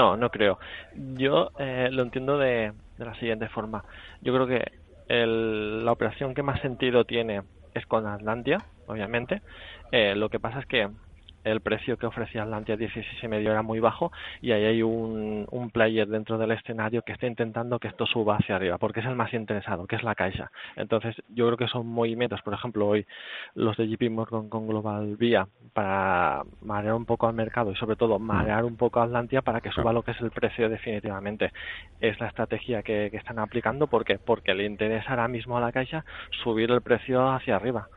No, no creo. Yo eh, lo entiendo de, de, la siguiente forma. Yo creo que el, la operación que más sentido tiene es con Atlantia, obviamente. Eh, lo que pasa es que el precio que ofrecía Atlantia 16 y medio era muy bajo y ahí hay un, un, player dentro del escenario que está intentando que esto suba hacia arriba porque es el más interesado, que es la Caixa. Entonces yo creo que son movimientos, por ejemplo hoy los de JP Morgan con Global Vía para marear un poco al mercado y sobre todo marear un poco a Atlantia para que suba lo que es el precio definitivamente. Es la estrategia que, que están aplicando porque porque le interesa ahora mismo a la Caixa subir el precio hacia arriba